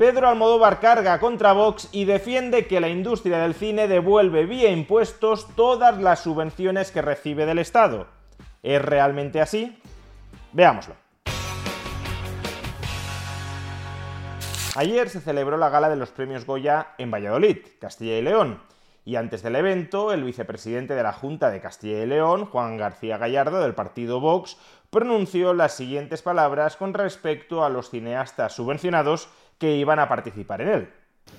Pedro Almodóvar carga contra Vox y defiende que la industria del cine devuelve vía impuestos todas las subvenciones que recibe del Estado. ¿Es realmente así? Veámoslo. Ayer se celebró la gala de los premios Goya en Valladolid, Castilla y León, y antes del evento, el vicepresidente de la Junta de Castilla y León, Juan García Gallardo, del partido Vox, pronunció las siguientes palabras con respecto a los cineastas subvencionados que iban a participar en él.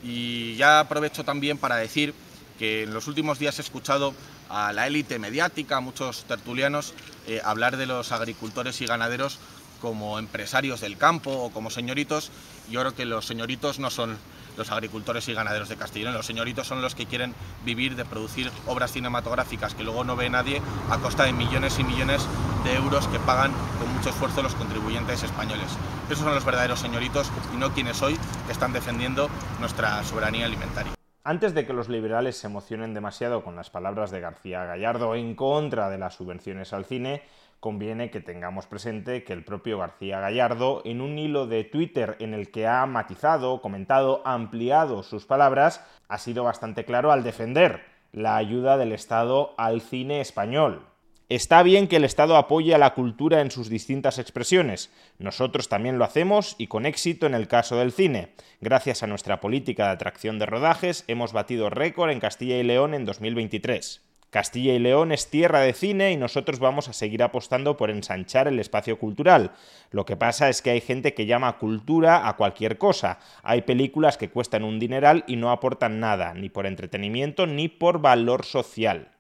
Y ya aprovecho también para decir que en los últimos días he escuchado a la élite mediática, a muchos tertulianos, eh, hablar de los agricultores y ganaderos como empresarios del campo o como señoritos. Yo creo que los señoritos no son los agricultores y ganaderos de Castellón. Los señoritos son los que quieren vivir de producir obras cinematográficas que luego no ve nadie a costa de millones y millones de euros que pagan con mucho esfuerzo los contribuyentes españoles. Esos son los verdaderos señoritos y no quienes hoy que están defendiendo nuestra soberanía alimentaria. Antes de que los liberales se emocionen demasiado con las palabras de García Gallardo en contra de las subvenciones al cine, conviene que tengamos presente que el propio García Gallardo, en un hilo de Twitter en el que ha matizado, comentado, ampliado sus palabras, ha sido bastante claro al defender la ayuda del Estado al cine español. Está bien que el Estado apoye a la cultura en sus distintas expresiones. Nosotros también lo hacemos y con éxito en el caso del cine. Gracias a nuestra política de atracción de rodajes hemos batido récord en Castilla y León en 2023. Castilla y León es tierra de cine y nosotros vamos a seguir apostando por ensanchar el espacio cultural. Lo que pasa es que hay gente que llama cultura a cualquier cosa. Hay películas que cuestan un dineral y no aportan nada, ni por entretenimiento ni por valor social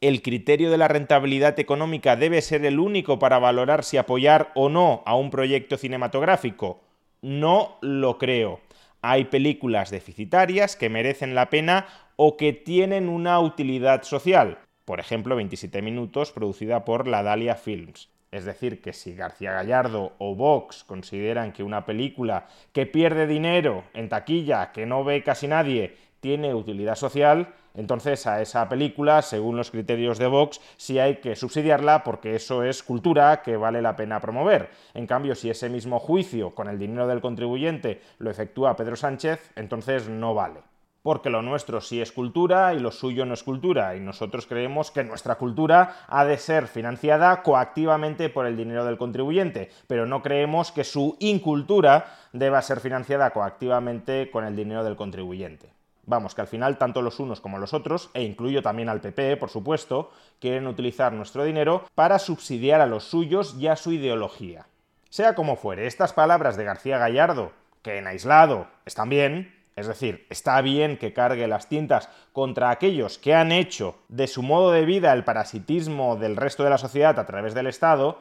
el criterio de la rentabilidad económica debe ser el único para valorar si apoyar o no a un proyecto cinematográfico? No lo creo. Hay películas deficitarias que merecen la pena o que tienen una utilidad social. Por ejemplo, 27 minutos, producida por la Dalia Films. Es decir, que si García Gallardo o Vox consideran que una película que pierde dinero en taquilla, que no ve casi nadie, tiene utilidad social, entonces a esa película, según los criterios de Vox, sí hay que subsidiarla porque eso es cultura que vale la pena promover. En cambio, si ese mismo juicio con el dinero del contribuyente lo efectúa Pedro Sánchez, entonces no vale. Porque lo nuestro sí es cultura y lo suyo no es cultura, y nosotros creemos que nuestra cultura ha de ser financiada coactivamente por el dinero del contribuyente, pero no creemos que su incultura deba ser financiada coactivamente con el dinero del contribuyente. Vamos, que al final tanto los unos como los otros, e incluyo también al PP, por supuesto, quieren utilizar nuestro dinero para subsidiar a los suyos y a su ideología. Sea como fuere, estas palabras de García Gallardo, que en aislado están bien, es decir, está bien que cargue las tintas contra aquellos que han hecho de su modo de vida el parasitismo del resto de la sociedad a través del Estado,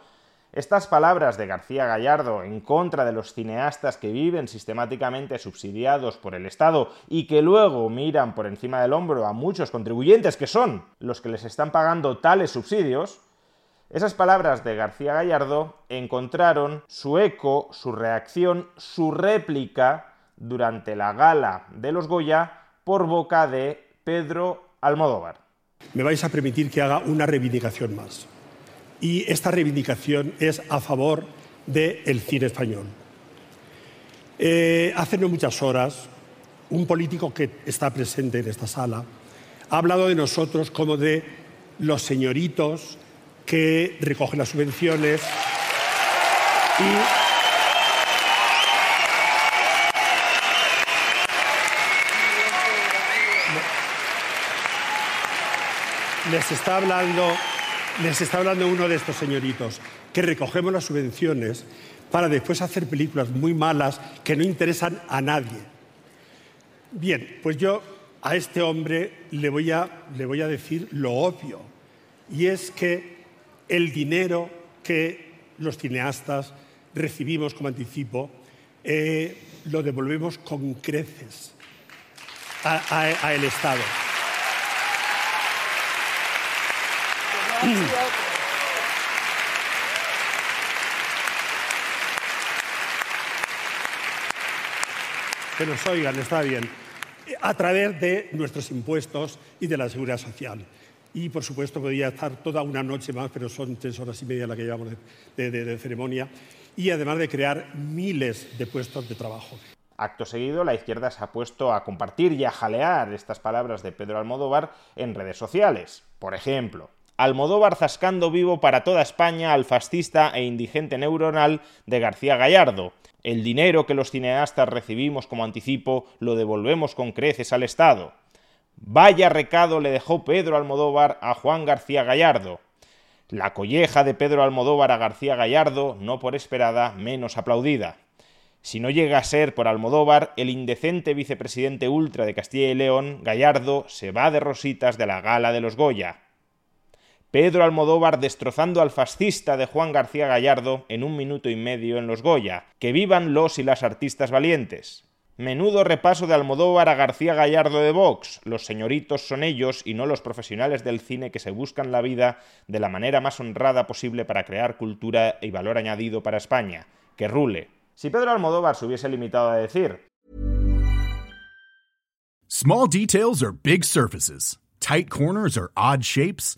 estas palabras de García Gallardo en contra de los cineastas que viven sistemáticamente subsidiados por el Estado y que luego miran por encima del hombro a muchos contribuyentes que son los que les están pagando tales subsidios, esas palabras de García Gallardo encontraron su eco, su reacción, su réplica durante la gala de los Goya por boca de Pedro Almodóvar. Me vais a permitir que haga una reivindicación más y esta reivindicación es a favor del cine español. Eh, hace no muchas horas, un político que está presente en esta sala ha hablado de nosotros como de los señoritos que recogen las subvenciones y les está hablando les está hablando uno de estos señoritos, que recogemos las subvenciones para después hacer películas muy malas que no interesan a nadie. Bien, pues yo a este hombre le voy a, le voy a decir lo obvio, y es que el dinero que los cineastas recibimos como anticipo, eh, lo devolvemos con creces al Estado. Que nos oigan, está bien. A través de nuestros impuestos y de la seguridad social. Y por supuesto podría estar toda una noche más, pero son tres horas y media la que llevamos de ceremonia. Y además de crear miles de puestos de trabajo. Acto seguido, la izquierda se ha puesto a compartir y a jalear estas palabras de Pedro Almodóvar en redes sociales. Por ejemplo, Almodóvar zascando vivo para toda España al fascista e indigente neuronal de García Gallardo. El dinero que los cineastas recibimos como anticipo lo devolvemos con creces al Estado. Vaya recado le dejó Pedro Almodóvar a Juan García Gallardo. La colleja de Pedro Almodóvar a García Gallardo, no por esperada, menos aplaudida. Si no llega a ser por Almodóvar, el indecente vicepresidente ultra de Castilla y León, Gallardo, se va de rositas de la gala de los Goya. Pedro Almodóvar destrozando al fascista de Juan García Gallardo en un minuto y medio en los Goya. Que vivan los y las artistas valientes. Menudo repaso de Almodóvar a García Gallardo de Vox. Los señoritos son ellos y no los profesionales del cine que se buscan la vida de la manera más honrada posible para crear cultura y valor añadido para España. Que rule. Si Pedro Almodóvar se hubiese limitado a decir Small details are big surfaces. Tight corners are odd shapes.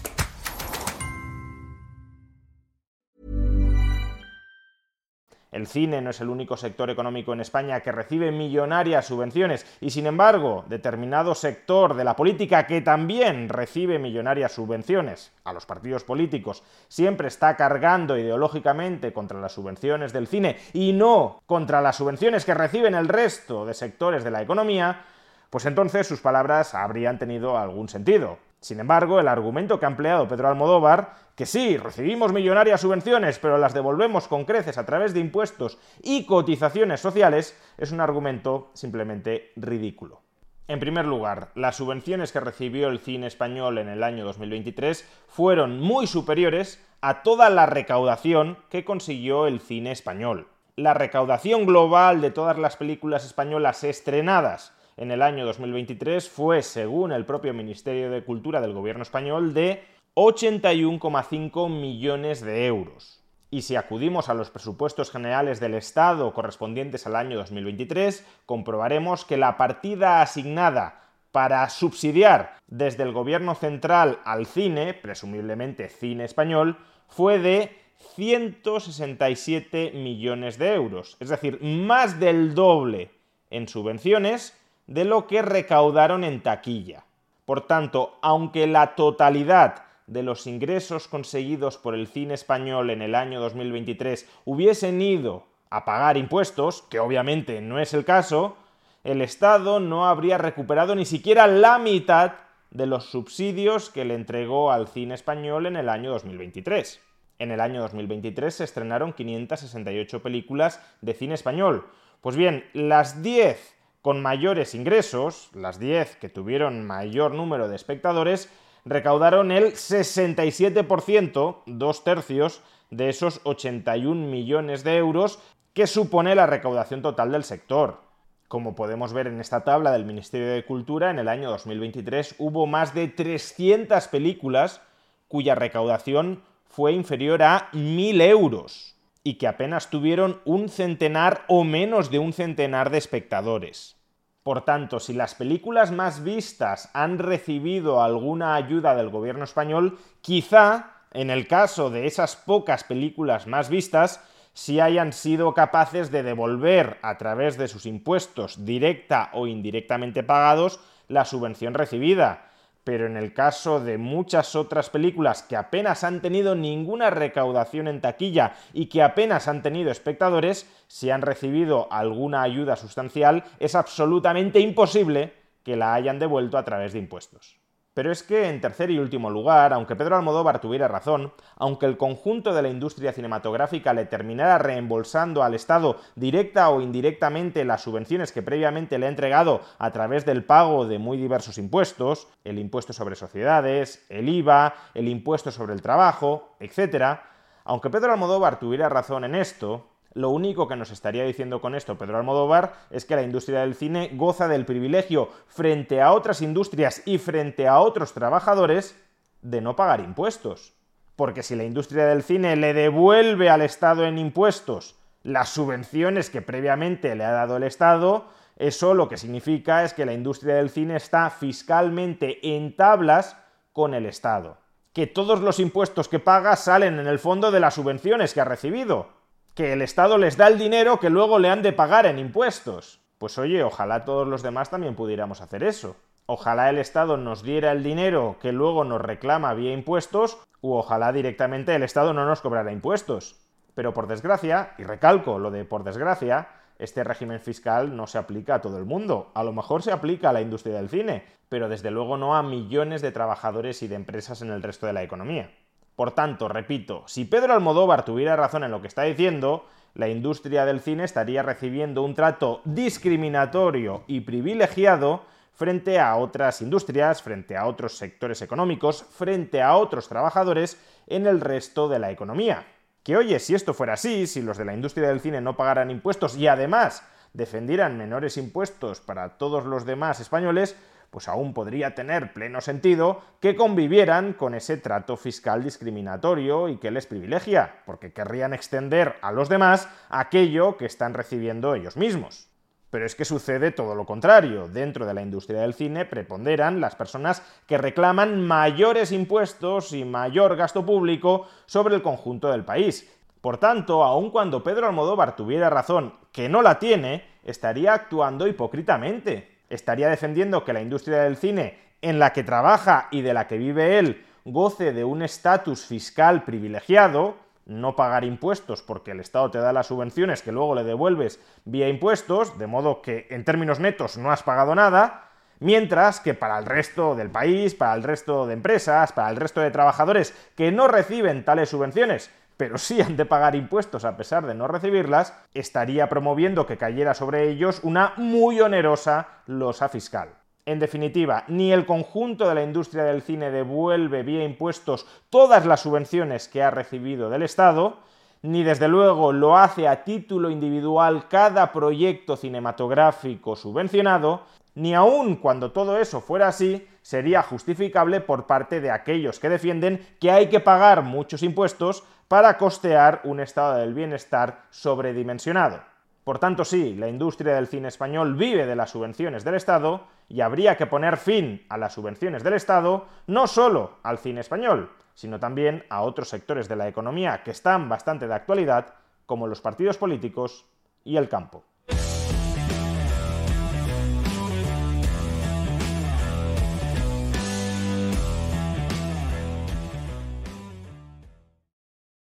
El cine no es el único sector económico en España que recibe millonarias subvenciones y sin embargo determinado sector de la política que también recibe millonarias subvenciones a los partidos políticos siempre está cargando ideológicamente contra las subvenciones del cine y no contra las subvenciones que reciben el resto de sectores de la economía, pues entonces sus palabras habrían tenido algún sentido. Sin embargo, el argumento que ha empleado Pedro Almodóvar, que sí, recibimos millonarias subvenciones, pero las devolvemos con creces a través de impuestos y cotizaciones sociales, es un argumento simplemente ridículo. En primer lugar, las subvenciones que recibió el cine español en el año 2023 fueron muy superiores a toda la recaudación que consiguió el cine español. La recaudación global de todas las películas españolas estrenadas en el año 2023 fue, según el propio Ministerio de Cultura del Gobierno español, de 81,5 millones de euros. Y si acudimos a los presupuestos generales del Estado correspondientes al año 2023, comprobaremos que la partida asignada para subsidiar desde el gobierno central al cine, presumiblemente cine español, fue de 167 millones de euros, es decir, más del doble en subvenciones de lo que recaudaron en taquilla. Por tanto, aunque la totalidad de los ingresos conseguidos por el cine español en el año 2023 hubiesen ido a pagar impuestos, que obviamente no es el caso, el Estado no habría recuperado ni siquiera la mitad de los subsidios que le entregó al cine español en el año 2023. En el año 2023 se estrenaron 568 películas de cine español. Pues bien, las 10 con mayores ingresos, las 10 que tuvieron mayor número de espectadores, recaudaron el 67%, dos tercios, de esos 81 millones de euros que supone la recaudación total del sector. Como podemos ver en esta tabla del Ministerio de Cultura, en el año 2023 hubo más de 300 películas cuya recaudación fue inferior a 1.000 euros y que apenas tuvieron un centenar o menos de un centenar de espectadores. Por tanto, si las películas más vistas han recibido alguna ayuda del gobierno español, quizá, en el caso de esas pocas películas más vistas, si hayan sido capaces de devolver a través de sus impuestos directa o indirectamente pagados la subvención recibida. Pero en el caso de muchas otras películas que apenas han tenido ninguna recaudación en taquilla y que apenas han tenido espectadores, si han recibido alguna ayuda sustancial, es absolutamente imposible que la hayan devuelto a través de impuestos. Pero es que, en tercer y último lugar, aunque Pedro Almodóvar tuviera razón, aunque el conjunto de la industria cinematográfica le terminara reembolsando al Estado directa o indirectamente las subvenciones que previamente le ha entregado a través del pago de muy diversos impuestos, el impuesto sobre sociedades, el IVA, el impuesto sobre el trabajo, etc., aunque Pedro Almodóvar tuviera razón en esto, lo único que nos estaría diciendo con esto Pedro Almodóvar es que la industria del cine goza del privilegio frente a otras industrias y frente a otros trabajadores de no pagar impuestos. Porque si la industria del cine le devuelve al Estado en impuestos las subvenciones que previamente le ha dado el Estado, eso lo que significa es que la industria del cine está fiscalmente en tablas con el Estado. Que todos los impuestos que paga salen en el fondo de las subvenciones que ha recibido que el Estado les da el dinero que luego le han de pagar en impuestos. Pues oye, ojalá todos los demás también pudiéramos hacer eso. Ojalá el Estado nos diera el dinero que luego nos reclama vía impuestos, u ojalá directamente el Estado no nos cobrara impuestos. Pero por desgracia, y recalco lo de por desgracia, este régimen fiscal no se aplica a todo el mundo. A lo mejor se aplica a la industria del cine, pero desde luego no a millones de trabajadores y de empresas en el resto de la economía. Por tanto, repito, si Pedro Almodóvar tuviera razón en lo que está diciendo, la industria del cine estaría recibiendo un trato discriminatorio y privilegiado frente a otras industrias, frente a otros sectores económicos, frente a otros trabajadores en el resto de la economía. Que oye, si esto fuera así, si los de la industria del cine no pagaran impuestos y además defendieran menores impuestos para todos los demás españoles, pues aún podría tener pleno sentido que convivieran con ese trato fiscal discriminatorio y que les privilegia, porque querrían extender a los demás aquello que están recibiendo ellos mismos. Pero es que sucede todo lo contrario. Dentro de la industria del cine preponderan las personas que reclaman mayores impuestos y mayor gasto público sobre el conjunto del país. Por tanto, aun cuando Pedro Almodóvar tuviera razón, que no la tiene, estaría actuando hipócritamente estaría defendiendo que la industria del cine en la que trabaja y de la que vive él goce de un estatus fiscal privilegiado, no pagar impuestos porque el Estado te da las subvenciones que luego le devuelves vía impuestos, de modo que en términos netos no has pagado nada, mientras que para el resto del país, para el resto de empresas, para el resto de trabajadores que no reciben tales subvenciones, pero sí han de pagar impuestos a pesar de no recibirlas, estaría promoviendo que cayera sobre ellos una muy onerosa losa fiscal. En definitiva, ni el conjunto de la industria del cine devuelve vía impuestos todas las subvenciones que ha recibido del Estado, ni desde luego lo hace a título individual cada proyecto cinematográfico subvencionado, ni aun cuando todo eso fuera así, sería justificable por parte de aquellos que defienden que hay que pagar muchos impuestos para costear un estado del bienestar sobredimensionado. Por tanto, sí, la industria del cine español vive de las subvenciones del Estado y habría que poner fin a las subvenciones del Estado no solo al cine español, sino también a otros sectores de la economía que están bastante de actualidad, como los partidos políticos y el campo.